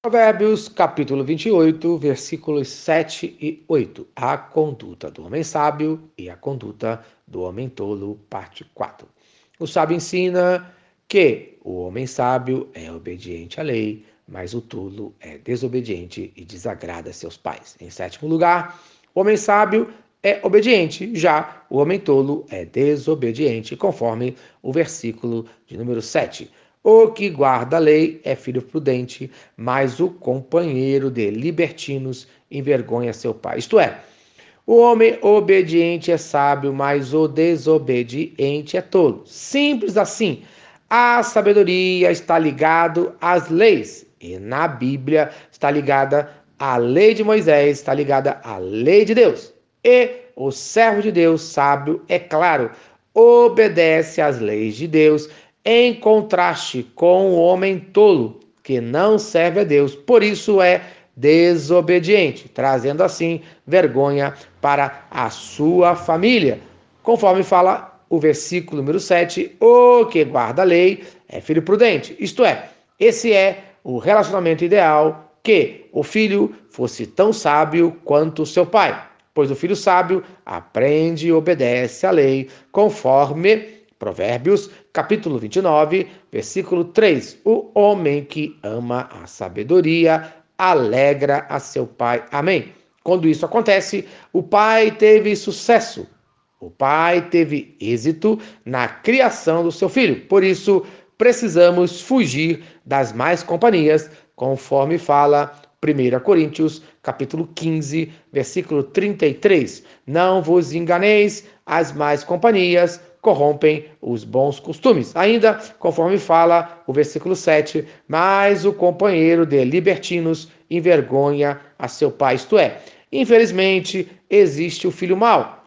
Provérbios capítulo 28, versículos 7 e 8. A conduta do homem sábio e a conduta do homem tolo, parte 4. O sábio ensina que o homem sábio é obediente à lei, mas o tolo é desobediente e desagrada seus pais. Em sétimo lugar, o homem sábio é obediente, já o homem tolo é desobediente, conforme o versículo de número 7. O que guarda a lei é filho prudente, mas o companheiro de libertinos envergonha seu pai. Isto é, o homem obediente é sábio, mas o desobediente é tolo. Simples assim. A sabedoria está ligado às leis e na Bíblia está ligada à lei de Moisés, está ligada à lei de Deus. E o servo de Deus sábio, é claro, obedece às leis de Deus em contraste com o homem tolo, que não serve a Deus, por isso é desobediente, trazendo assim vergonha para a sua família. Conforme fala o versículo número 7, o que guarda a lei é filho prudente. Isto é, esse é o relacionamento ideal que o filho fosse tão sábio quanto seu pai, pois o filho sábio aprende e obedece à lei conforme Provérbios, capítulo 29, versículo 3. O homem que ama a sabedoria alegra a seu pai. Amém. Quando isso acontece, o pai teve sucesso. O pai teve êxito na criação do seu filho. Por isso, precisamos fugir das mais companhias, conforme fala 1 Coríntios, capítulo 15, versículo 33. Não vos enganeis, as mais companhias corrompem os bons costumes. Ainda, conforme fala o versículo 7, mas o companheiro de libertinos envergonha a seu pai. Isto é, infelizmente, existe o filho mau,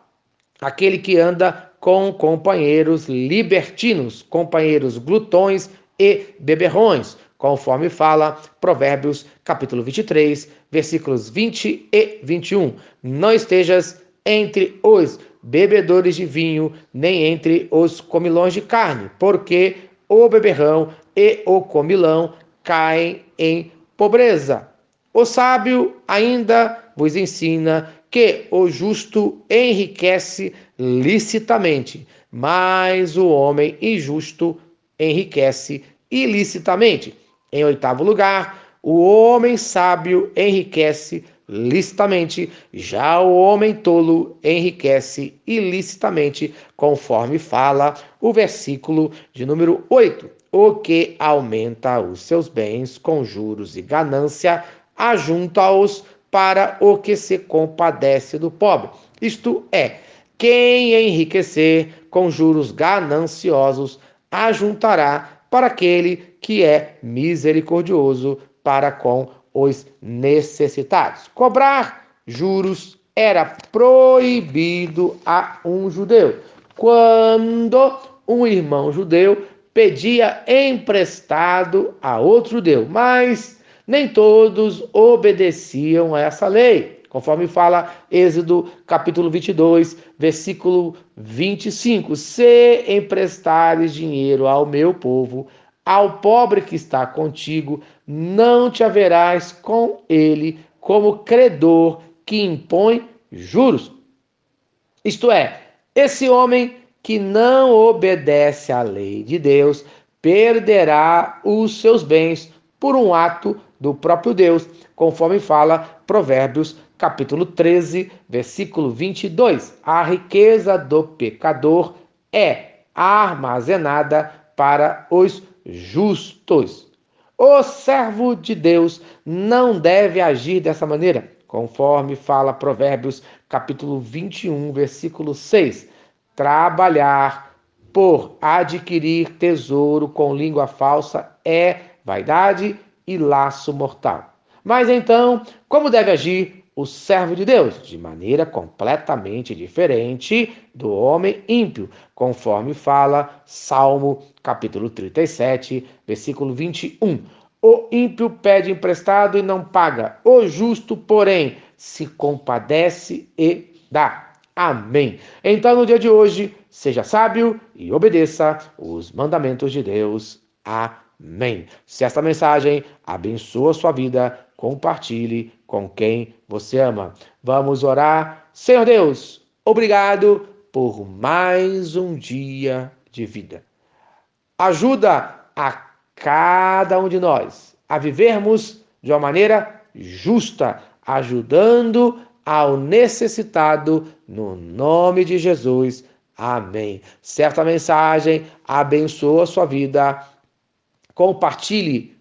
aquele que anda com companheiros libertinos, companheiros glutões e beberrões, conforme fala Provérbios capítulo 23, versículos 20 e 21. Não estejas entre os bebedores de vinho, nem entre os comilões de carne, porque o beberrão e o comilão caem em pobreza. O sábio ainda vos ensina que o justo enriquece licitamente, mas o homem injusto enriquece ilicitamente. Em oitavo lugar, o homem sábio enriquece licitamente, já o homem tolo enriquece ilicitamente, conforme fala o versículo de número 8. O que aumenta os seus bens com juros e ganância, ajunta-os para o que se compadece do pobre. Isto é, quem enriquecer com juros gananciosos, ajuntará para aquele que é misericordioso para com os necessitados. Cobrar juros era proibido a um judeu. Quando um irmão judeu pedia emprestado a outro judeu, mas nem todos obedeciam a essa lei, conforme fala Êxodo capítulo 22, versículo 25: Se emprestares dinheiro ao meu povo, ao pobre que está contigo, não te haverás com ele como credor que impõe juros. Isto é, esse homem que não obedece à lei de Deus perderá os seus bens por um ato do próprio Deus, conforme fala Provérbios capítulo 13, versículo 22. A riqueza do pecador é armazenada para os justos. O servo de Deus não deve agir dessa maneira, conforme fala Provérbios capítulo 21, versículo 6. Trabalhar por adquirir tesouro com língua falsa é vaidade e laço mortal. Mas então, como deve agir o servo de Deus, de maneira completamente diferente do homem ímpio, conforme fala Salmo capítulo 37, versículo 21. O ímpio pede emprestado e não paga, o justo, porém, se compadece e dá. Amém. Então, no dia de hoje, seja sábio e obedeça os mandamentos de Deus. Amém. Se esta mensagem abençoa a sua vida, compartilhe com quem você ama. Vamos orar. Senhor Deus, obrigado por mais um dia de vida. Ajuda a cada um de nós a vivermos de uma maneira justa, ajudando ao necessitado, no nome de Jesus. Amém. Certa mensagem abençoa a sua vida. Compartilhe